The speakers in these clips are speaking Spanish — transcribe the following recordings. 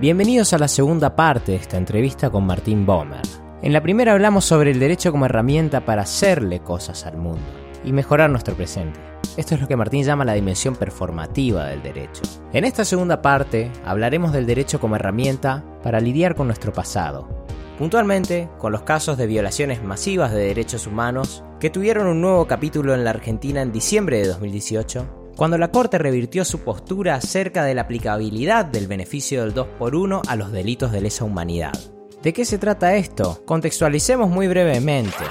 Bienvenidos a la segunda parte de esta entrevista con Martín Bomer. En la primera hablamos sobre el derecho como herramienta para hacerle cosas al mundo y mejorar nuestro presente. Esto es lo que Martín llama la dimensión performativa del derecho. En esta segunda parte hablaremos del derecho como herramienta para lidiar con nuestro pasado, puntualmente con los casos de violaciones masivas de derechos humanos que tuvieron un nuevo capítulo en la Argentina en diciembre de 2018 cuando la Corte revirtió su postura acerca de la aplicabilidad del beneficio del 2 por 1 a los delitos de lesa humanidad. ¿De qué se trata esto? Contextualicemos muy brevemente.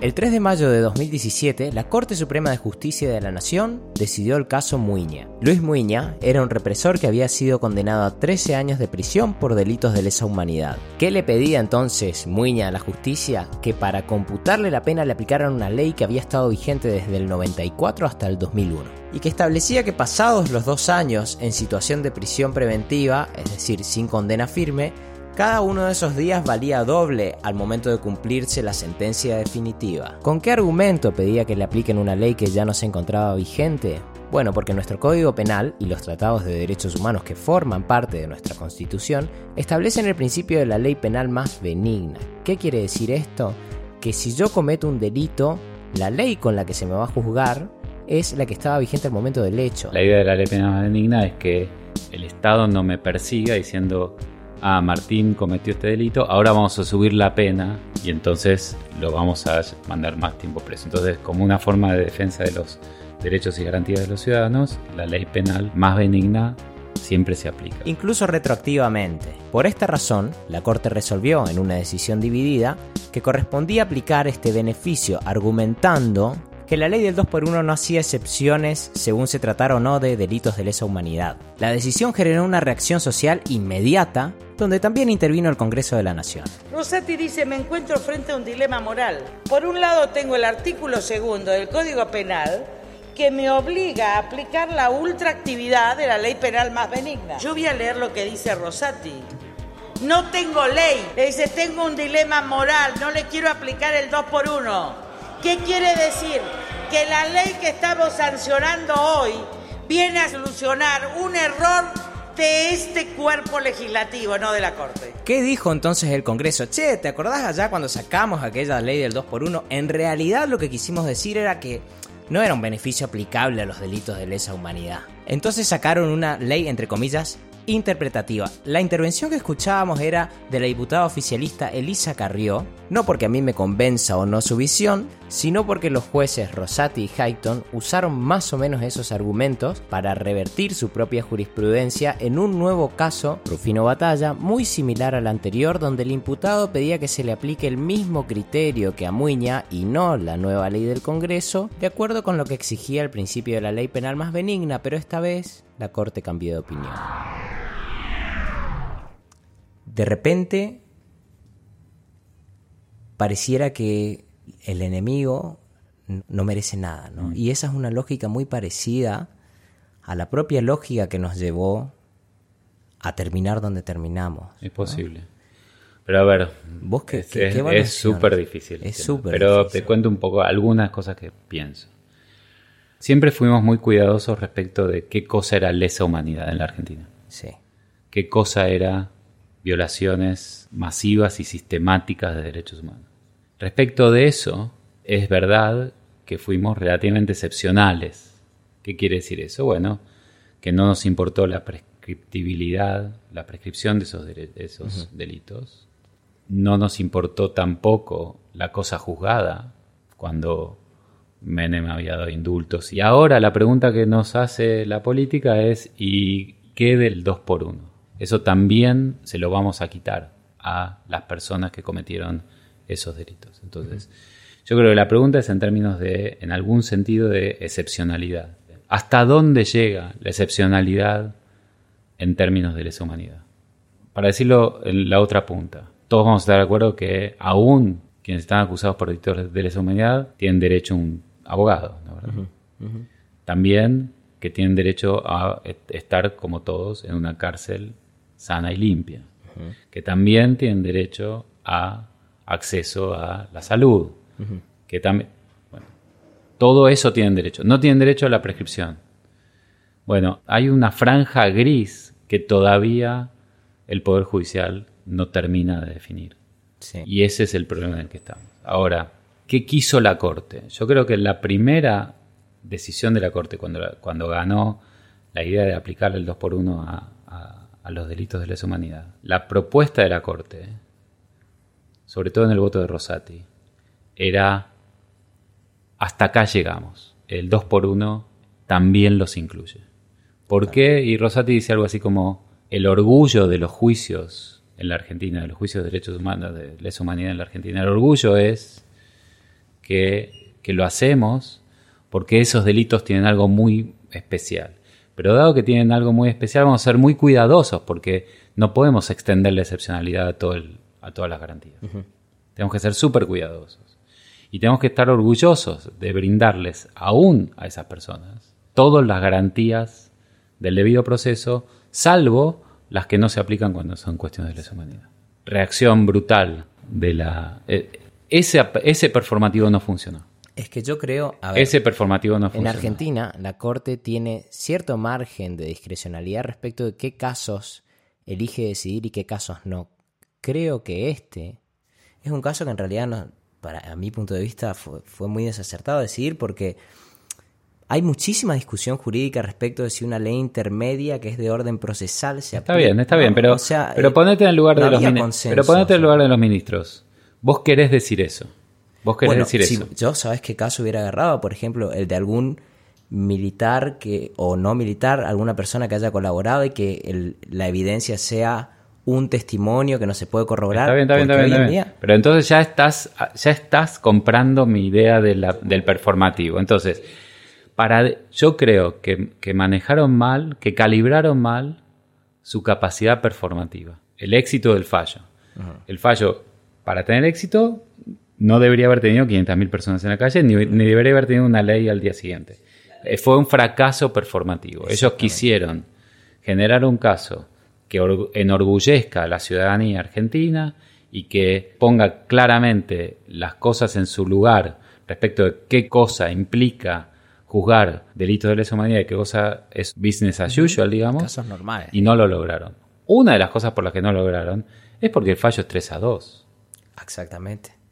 El 3 de mayo de 2017, la Corte Suprema de Justicia de la Nación decidió el caso Muiña. Luis Muiña era un represor que había sido condenado a 13 años de prisión por delitos de lesa humanidad. ¿Qué le pedía entonces Muiña a la justicia? Que para computarle la pena le aplicaran una ley que había estado vigente desde el 94 hasta el 2001 y que establecía que pasados los dos años en situación de prisión preventiva, es decir, sin condena firme, cada uno de esos días valía doble al momento de cumplirse la sentencia definitiva. ¿Con qué argumento pedía que le apliquen una ley que ya no se encontraba vigente? Bueno, porque nuestro Código Penal y los tratados de derechos humanos que forman parte de nuestra Constitución establecen el principio de la ley penal más benigna. ¿Qué quiere decir esto? Que si yo cometo un delito, la ley con la que se me va a juzgar es la que estaba vigente al momento del hecho. La idea de la ley penal más benigna es que el Estado no me persiga diciendo ah, Martín cometió este delito, ahora vamos a subir la pena y entonces lo vamos a mandar más tiempo preso. Entonces, como una forma de defensa de los derechos y garantías de los ciudadanos, la ley penal más benigna siempre se aplica. Incluso retroactivamente. Por esta razón, la Corte resolvió en una decisión dividida que correspondía aplicar este beneficio argumentando que la ley del 2 por 1 no hacía excepciones según se tratara o no de delitos de lesa humanidad. La decisión generó una reacción social inmediata, donde también intervino el Congreso de la Nación. Rosati dice, me encuentro frente a un dilema moral. Por un lado tengo el artículo segundo del Código Penal, que me obliga a aplicar la ultraactividad de la ley penal más benigna. Yo voy a leer lo que dice Rosati. No tengo ley. Le dice, tengo un dilema moral, no le quiero aplicar el 2 por 1. ¿Qué quiere decir? Que la ley que estamos sancionando hoy viene a solucionar un error de este cuerpo legislativo, no de la Corte. ¿Qué dijo entonces el Congreso? Che, ¿te acordás allá cuando sacamos aquella ley del 2 por 1 En realidad lo que quisimos decir era que no era un beneficio aplicable a los delitos de lesa humanidad. Entonces sacaron una ley, entre comillas, interpretativa. La intervención que escuchábamos era de la diputada oficialista Elisa Carrió, no porque a mí me convenza o no su visión, sino porque los jueces Rosati y Hayton usaron más o menos esos argumentos para revertir su propia jurisprudencia en un nuevo caso, Rufino Batalla, muy similar al anterior, donde el imputado pedía que se le aplique el mismo criterio que a Muña y no la nueva ley del Congreso, de acuerdo con lo que exigía el principio de la ley penal más benigna, pero esta vez la Corte cambió de opinión. De repente pareciera que el enemigo no merece nada, ¿no? Mm. Y esa es una lógica muy parecida a la propia lógica que nos llevó a terminar donde terminamos. Es posible. Pero a ver, ¿Vos qué, es súper difícil. Es súper Pero te cuento un poco algunas cosas que pienso. Siempre fuimos muy cuidadosos respecto de qué cosa era lesa humanidad en la Argentina. Sí. Qué cosa era violaciones masivas y sistemáticas de derechos humanos. Respecto de eso, es verdad que fuimos relativamente excepcionales. ¿Qué quiere decir eso? Bueno, que no nos importó la prescriptibilidad, la prescripción de esos, esos delitos. No nos importó tampoco la cosa juzgada cuando Menem había dado indultos. Y ahora la pregunta que nos hace la política es ¿y qué del 2 por 1? eso también se lo vamos a quitar a las personas que cometieron esos delitos. Entonces, yo creo que la pregunta es en términos de, en algún sentido, de excepcionalidad. ¿Hasta dónde llega la excepcionalidad en términos de lesa humanidad? Para decirlo en la otra punta, todos vamos a estar de acuerdo que aún quienes están acusados por delitos de lesa humanidad tienen derecho a un abogado. También que tienen derecho a estar, como todos, en una cárcel sana y limpia, que también tienen derecho a acceso a la salud, que también, bueno, todo eso tienen derecho. No tienen derecho a la prescripción. Bueno, hay una franja gris que todavía el Poder Judicial no termina de definir. Y ese es el problema en el que estamos. Ahora, ¿qué quiso la Corte? Yo creo que la primera decisión de la Corte cuando, cuando ganó la idea de aplicar el 2 por 1 a, a los delitos de lesa humanidad, la propuesta de la Corte, sobre todo en el voto de Rosati, era hasta acá llegamos. El 2 por 1 también los incluye. ¿Por qué? Y Rosati dice algo así como el orgullo de los juicios en la Argentina, de los juicios de derechos humanos, de lesa humanidad en la Argentina. El orgullo es que, que lo hacemos porque esos delitos tienen algo muy especial. Pero dado que tienen algo muy especial, vamos a ser muy cuidadosos porque no podemos extender la excepcionalidad a, todo a todas las garantías. Tenemos que ser súper cuidadosos. Y tenemos que estar orgullosos de brindarles aún a esas personas todas las garantías del debido proceso, salvo las que no se aplican cuando son cuestiones de lesa humanidad. Reacción brutal de la... Eh, ese, ese performativo no funcionó. Es que yo creo. Ese performativo no funciona. En Argentina, la Corte tiene cierto margen de discrecionalidad respecto de qué casos elige decidir y qué casos no. Creo que este es un caso que en realidad, no, para mi punto de vista, fue, muy desacertado decidir porque hay muchísima discusión jurídica respecto de si una ley intermedia que es de orden procesal se Está bien, está bien, pero, pero eh, ponete en el lugar de los ministros. Pero ponete en el lugar de los ministros. Vos querés decir eso. ¿Vos querés decir eso? Yo, ¿sabes qué caso hubiera agarrado? Por ejemplo, el de algún militar que o no militar, alguna persona que haya colaborado y que la evidencia sea un testimonio que no se puede corroborar. Está bien, está bien, está bien. Pero entonces ya estás, ya estás comprando mi idea del performativo. Entonces, para, yo creo que, manejaron mal, que calibraron mal su capacidad performativa, el éxito del fallo. El fallo, para tener éxito, no debería haber tenido 500.000 personas en la calle, ni, debería haber tenido una ley al día siguiente. Eh, fue un fracaso performativo. Ellos quisieron generar un caso que enorgullezca a la ciudadanía argentina y que ponga claramente las cosas en su lugar respecto de qué cosa implica juzgar delitos de lesa humanidad y qué cosa es business as usual, digamos. Casos normales. Y no lo lograron. Una de las cosas por las que no lo lograron es porque el fallo es 3 a 2. Exactamente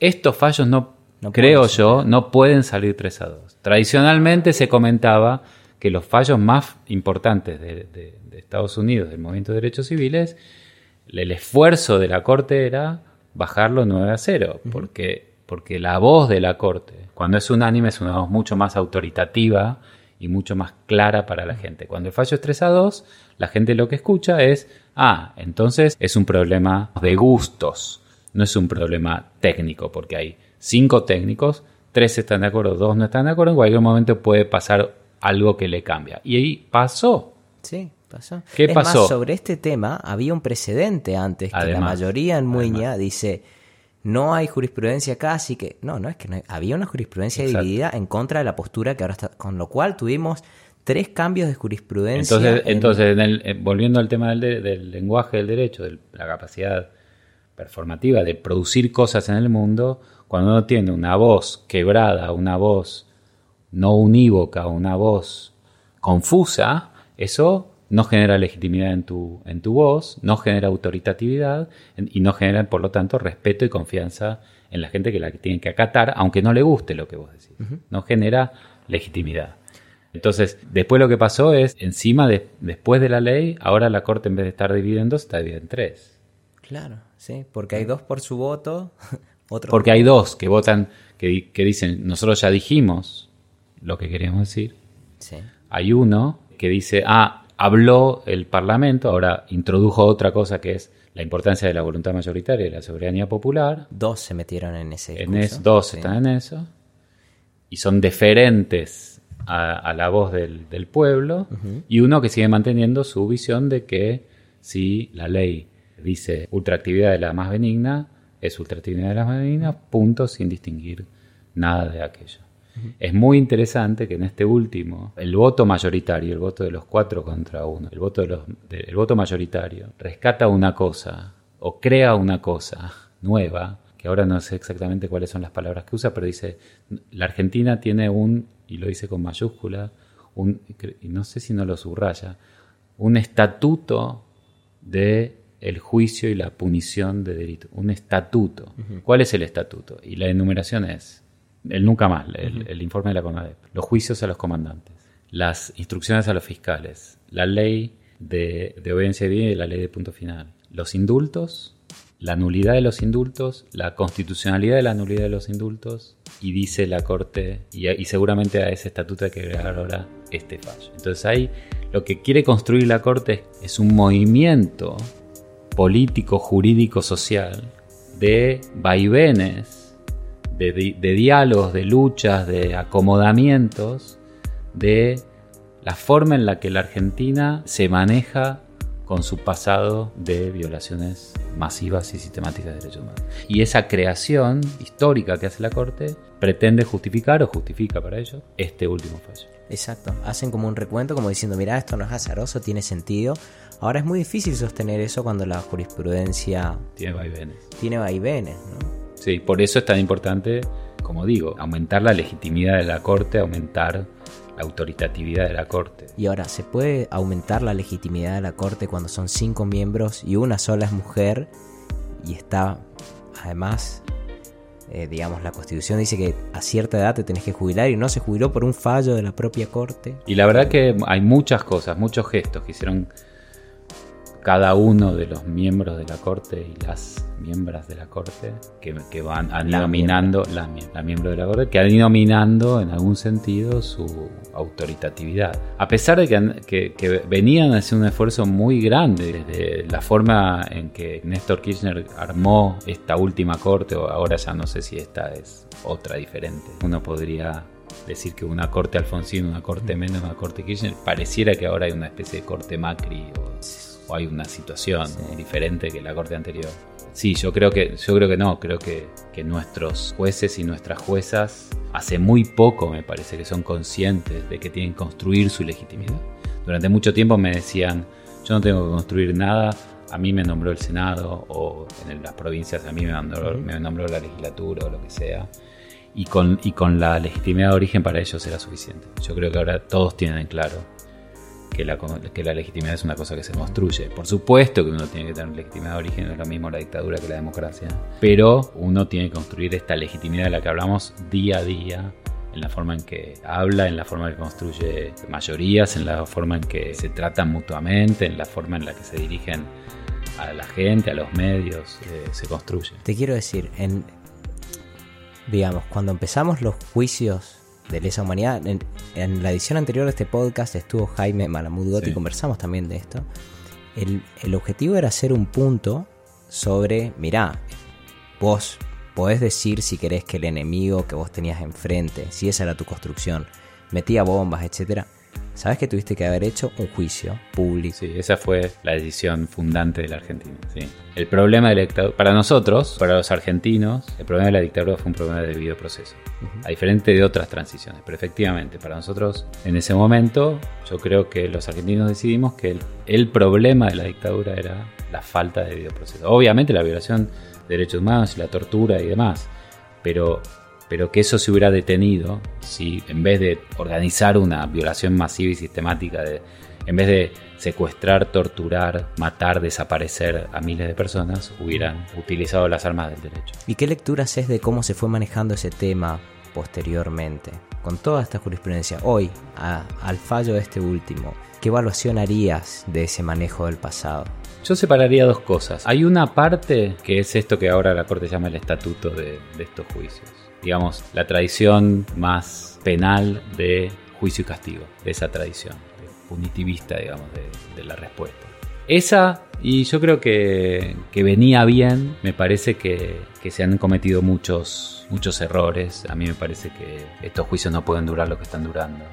estos fallos no, creo yo, no pueden salir 3 a 2. Tradicionalmente se comentaba que los fallos más importantes de, Estados Unidos del movimiento de derechos civiles, el esfuerzo de la Corte era bajarlo 9 a 0, porque, porque la voz de la Corte, cuando es unánime, es una voz mucho más autoritativa y mucho más clara para la gente. Cuando el fallo es 3 a 2, la gente lo que escucha es, ah, entonces es un problema de gustos no es un problema técnico, porque hay cinco técnicos, tres están de acuerdo, dos no están de acuerdo, en cualquier momento puede pasar algo que le cambia. Y ahí pasó. Sí, pasó. ¿Qué pasó? sobre este tema había un precedente antes, que la mayoría en Muña dice, no hay jurisprudencia acá, así que, no, no es que no había una jurisprudencia dividida en contra de la postura que ahora está, con lo cual tuvimos tres cambios de jurisprudencia. Entonces, entonces eh, volviendo al tema del, del lenguaje del derecho, de la capacidad performativa de producir cosas en el mundo, cuando uno tiene una voz quebrada, una voz no unívoca, una voz confusa, eso no genera legitimidad en tu, en tu voz, no genera autoritatividad y no genera, por lo tanto, respeto y confianza en la gente que la tiene que acatar, aunque no le guste lo que vos decís. No genera legitimidad. Entonces, después lo que pasó es, encima, de, después de la ley, ahora la Corte en vez de estar dividiendo, está dividida en tres. Claro. Sí, porque hay dos por su voto. porque hay dos que votan, que, dicen, nosotros ya dijimos lo que queríamos decir. Hay uno que dice, ah, habló el Parlamento, ahora introdujo otra cosa que es la importancia de la voluntad mayoritaria y la soberanía popular. Dos se metieron en ese en Dos están en eso. Y son deferentes a, la voz del, pueblo. Y uno que sigue manteniendo su visión de que si la ley dice ultraactividad de la más benigna, es ultraactividad de la más benigna, punto, sin distinguir nada de aquello. Es muy interesante que en este último, el voto mayoritario, el voto de los cuatro contra uno, el voto, de los, el voto mayoritario, rescata una cosa o crea una cosa nueva, que ahora no sé exactamente cuáles son las palabras que usa, pero dice, la Argentina tiene un, y lo dice con mayúscula, un, y no sé si no lo subraya, un estatuto de el juicio y la punición de delito. Un estatuto. ¿Cuál es el estatuto? Y la enumeración es el nunca más, el, informe de la CONADEP, los juicios a los comandantes, las instrucciones a los fiscales, la ley de, de obediencia y la ley de punto final, los indultos, la nulidad de los indultos, la constitucionalidad de la nulidad de los indultos, y dice la Corte, y, y seguramente a ese estatuto hay que agregar ahora este fallo. Entonces ahí lo que quiere construir la Corte es un movimiento político, jurídico, social de vaivenes, de, de diálogos, de luchas, de acomodamientos, de la forma en la que la Argentina se maneja con su pasado de violaciones masivas y sistemáticas de derechos humanos. Y esa creación histórica que hace la Corte pretende justificar o justifica para ello este último fallo. Exacto, hacen como un recuento como diciendo, mira, esto no es azaroso, tiene sentido. Ahora es muy difícil sostener eso cuando la jurisprudencia tiene vaivenes. Tiene vaivenes, ¿no? Sí, por eso es tan importante, como digo, aumentar la legitimidad de la Corte, aumentar la autoritatividad de la Corte. Y ahora, ¿se puede aumentar la legitimidad de la Corte cuando son cinco miembros y una sola es mujer y está, además, eh, digamos, la Constitución dice que a cierta edad te tenés que jubilar y no se jubiló por un fallo de la propia Corte? Y la verdad que hay muchas cosas, muchos gestos que hicieron cada uno de los miembros de la Corte y las miembros de la Corte que, van han ido minando, la, miembro de la Corte, que han ido minando en algún sentido su autoritatividad. A pesar de que, que, venían a hacer un esfuerzo muy grande desde la forma en que Néstor Kirchner armó esta última Corte, o ahora ya no sé si esta es otra diferente. Uno podría decir que una corte Alfonsín, una corte menos, una corte Kirchner, pareciera que ahora hay una especie de corte Macri o o hay una situación diferente que la corte anterior. Sí, yo creo que, yo creo que no, creo que, que, nuestros jueces y nuestras juezas hace muy poco me parece que son conscientes de que tienen que construir su legitimidad. Durante mucho tiempo me decían, yo no tengo que construir nada, a mí me nombró el Senado o en las provincias a mí me nombró, me nombró la legislatura o lo que sea. Y con, y con la legitimidad de origen para ellos era suficiente. Yo creo que ahora todos tienen en claro que la, que la legitimidad es una cosa que se construye. Por supuesto que uno tiene que tener legitimidad de origen, es lo mismo la dictadura que la democracia, pero uno tiene que construir esta legitimidad de la que hablamos día a día en la forma en que habla, en la forma en que construye mayorías, en la forma en que se tratan mutuamente, en la forma en la que se dirigen a la gente, a los medios, eh, se construye. Te quiero decir, en digamos, cuando empezamos los juicios de lesa humanidad. En, la edición anterior de este podcast estuvo Jaime Malamud y conversamos también de esto. El, el, objetivo era hacer un punto sobre, mirá, vos podés decir si querés que el enemigo que vos tenías enfrente, si esa era tu construcción, metía bombas, etcétera, sabes que tuviste que haber hecho un juicio público. Sí, esa fue la decisión fundante de la Argentina. Sí. El problema de la dictadura, para nosotros, para los argentinos, el problema de la dictadura fue un problema de debido proceso, a diferente de otras transiciones. Pero efectivamente, para nosotros, en ese momento, yo creo que los argentinos decidimos que el, el problema de la dictadura era la falta de debido proceso. Obviamente la violación de derechos humanos y la tortura y demás, pero pero que eso se hubiera detenido si en vez de organizar una violación masiva y sistemática, de, en vez de secuestrar, torturar, matar, desaparecer a miles de personas, hubieran utilizado las armas del derecho. ¿Y qué lecturas es de cómo se fue manejando ese tema posteriormente? Con toda esta jurisprudencia, hoy, al fallo de este último, ¿qué evaluación harías de ese manejo del pasado? Yo separaría dos cosas. Hay una parte que es esto que ahora la Corte llama el estatuto de estos juicios digamos, la tradición más penal de juicio y castigo, de esa tradición, punitivista, digamos, de, la respuesta. Esa, y yo creo que, venía bien, me parece que, se han cometido muchos, muchos errores, a mí me parece que estos juicios no pueden durar lo que están durando.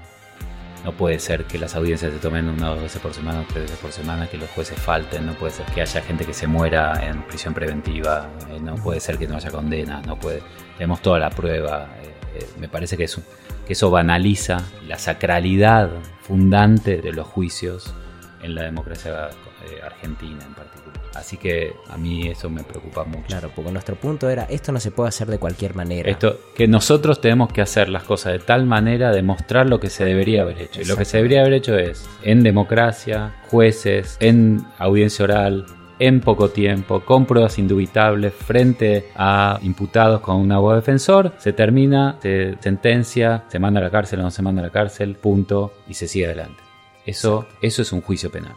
No puede ser que las audiencias se tomen una o dos veces por semana tres veces por semana, que los jueces falten, no puede ser que haya gente que se muera en prisión preventiva, eh, no puede ser que no haya condena, no puede tenemos toda la prueba. Eh, eh, me parece que eso banaliza la sacralidad fundante de los juicios en la democracia eh, argentina en particular. Así que a mí eso me preocupa mucho. Claro, porque nuestro punto era, esto no se puede hacer de cualquier manera. Esto, que nosotros tenemos que hacer las cosas de tal manera de mostrar lo que se debería haber hecho. Y lo que se debería haber hecho es, en democracia, jueces, en audiencia oral, en poco tiempo, con pruebas indubitables, frente a imputados con un abogado defensor, se termina, se sentencia, se manda a la cárcel o no se manda a la cárcel, punto, y se sigue adelante. Eso, eso es un juicio penal.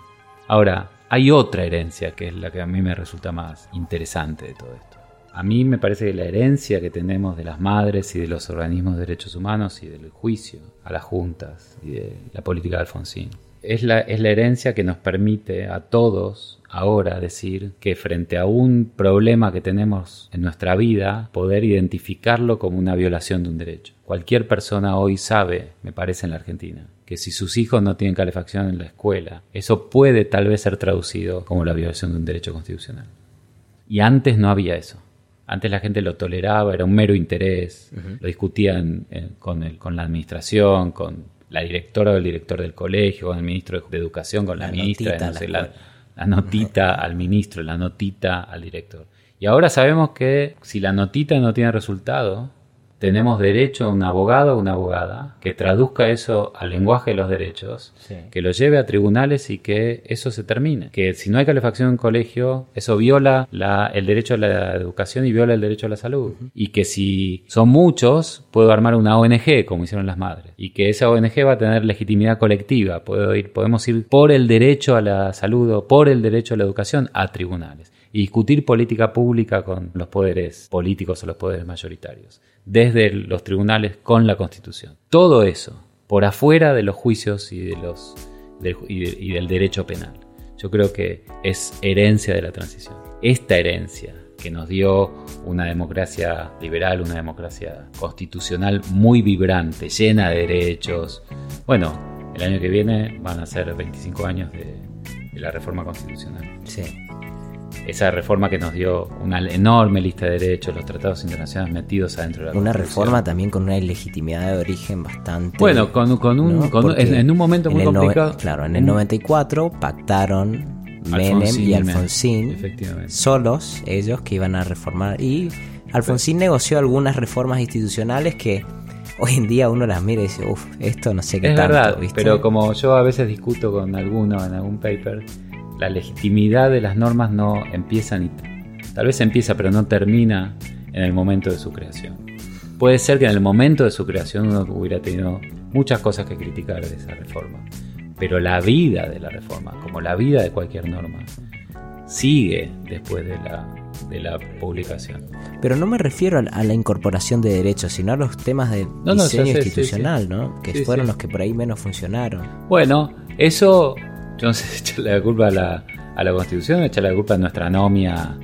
Ahora, hay otra herencia que es la que a mí me resulta más interesante de todo esto. A mí me parece que la herencia que tenemos de las madres y de los organismos de derechos humanos y del juicio a las juntas y de la política de Alfonsín es la, es la herencia que nos permite a todos ahora decir que frente a un problema que tenemos en nuestra vida, poder identificarlo como una violación de un derecho. Cualquier persona hoy sabe, me parece en la Argentina, que si sus hijos no tienen calefacción en la escuela, eso puede tal vez ser traducido como la violación de un derecho constitucional. Y antes no había eso. Antes la gente lo toleraba, era un mero interés, lo discutían eh, con, el, con la administración, con la directora o el director del colegio, con el ministro de Educación, con la, ministra, la, la, notita al ministro, la notita al director. Y ahora sabemos que si la notita no tiene resultado, tenemos derecho a un abogado o una abogada que traduzca eso al lenguaje de los derechos, que lo lleve a tribunales y que eso se termine. Que si no hay calefacción en colegio, eso viola el derecho a la educación y viola el derecho a la salud. Y que si son muchos, puedo armar una ONG, como hicieron las madres. Y que esa ONG va a tener legitimidad colectiva. Puedo ir, podemos ir por el derecho a la salud o por el derecho a la educación a tribunales y discutir política pública con los poderes políticos o los poderes mayoritarios, desde los tribunales con la Constitución. Todo eso por afuera de los juicios y, de los, y, del derecho penal. Yo creo que es herencia de la transición. Esta herencia que nos dio una democracia liberal, una democracia constitucional muy vibrante, llena de derechos. Bueno, el año que viene van a ser 25 años de, de la reforma constitucional. Sí esa reforma que nos dio una enorme lista de derechos, los tratados internacionales metidos adentro de la Una reforma también con una ilegitimidad de origen bastante. Bueno, con, un. en, un momento muy complicado. claro, en el 94 pactaron Menem y Alfonsín, solos ellos que iban a reformar. Y Alfonsín negoció algunas reformas institucionales que hoy en día uno las mira y dice, uff, esto no sé qué es tanto. Verdad, pero como yo a veces discuto con alguno en algún paper la legitimidad de las normas no empieza ni tal vez empieza pero no termina en el momento de su creación. Puede ser que en el momento de su creación uno hubiera tenido muchas cosas que criticar de esa reforma, pero la vida de la reforma, como la vida de cualquier norma, sigue después de la, de la publicación. Pero no me refiero a la incorporación de derechos, sino a los temas de diseño institucional, ¿no? Que fueron los que por ahí menos funcionaron. Bueno, eso sé echarle la culpa a la, a la Constitución echarle la culpa a nuestra anomia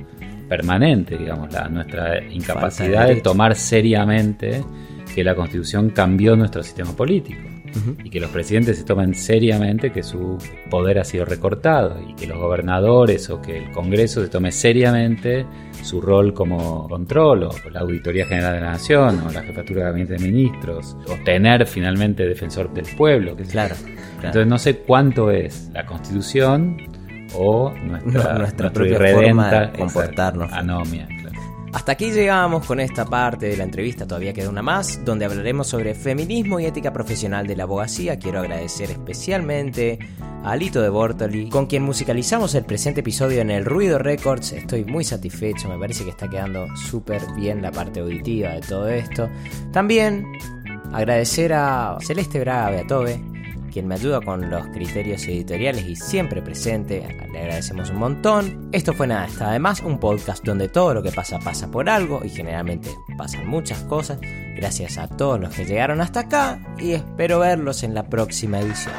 permanente, digamos, la, nuestra incapacidad de, tomar seriamente que la Constitución cambió nuestro sistema político. Y que los presidentes se tomen seriamente que su poder ha sido recortado y que los gobernadores o que el Congreso se tome seriamente su rol como control o la Auditoría General de la Nación o la Jefatura de Gabinete de Ministros o tener finalmente defensor del pueblo. Que claro. Entonces no sé cuánto es la constitución o nuestra, nuestra propia forma de comportarnos. Anomia. Hasta aquí llegamos con esta parte de la entrevista, todavía queda una más, donde hablaremos sobre feminismo y ética profesional de la abogacía. Quiero agradecer especialmente a Alito de Bortoli, con quien musicalizamos el presente episodio en el Ruido Records. Estoy muy satisfecho, me parece que está quedando súper bien la parte auditiva de todo esto. También agradecer a Celeste Braga Beatove, quien me ayuda con los criterios editoriales y siempre presente. Le agradecemos un montón. Esto fue nada, está además un podcast donde todo lo que pasa pasa por algo y generalmente pasan muchas cosas. Gracias a todos los que llegaron hasta acá y espero verlos en la próxima edición.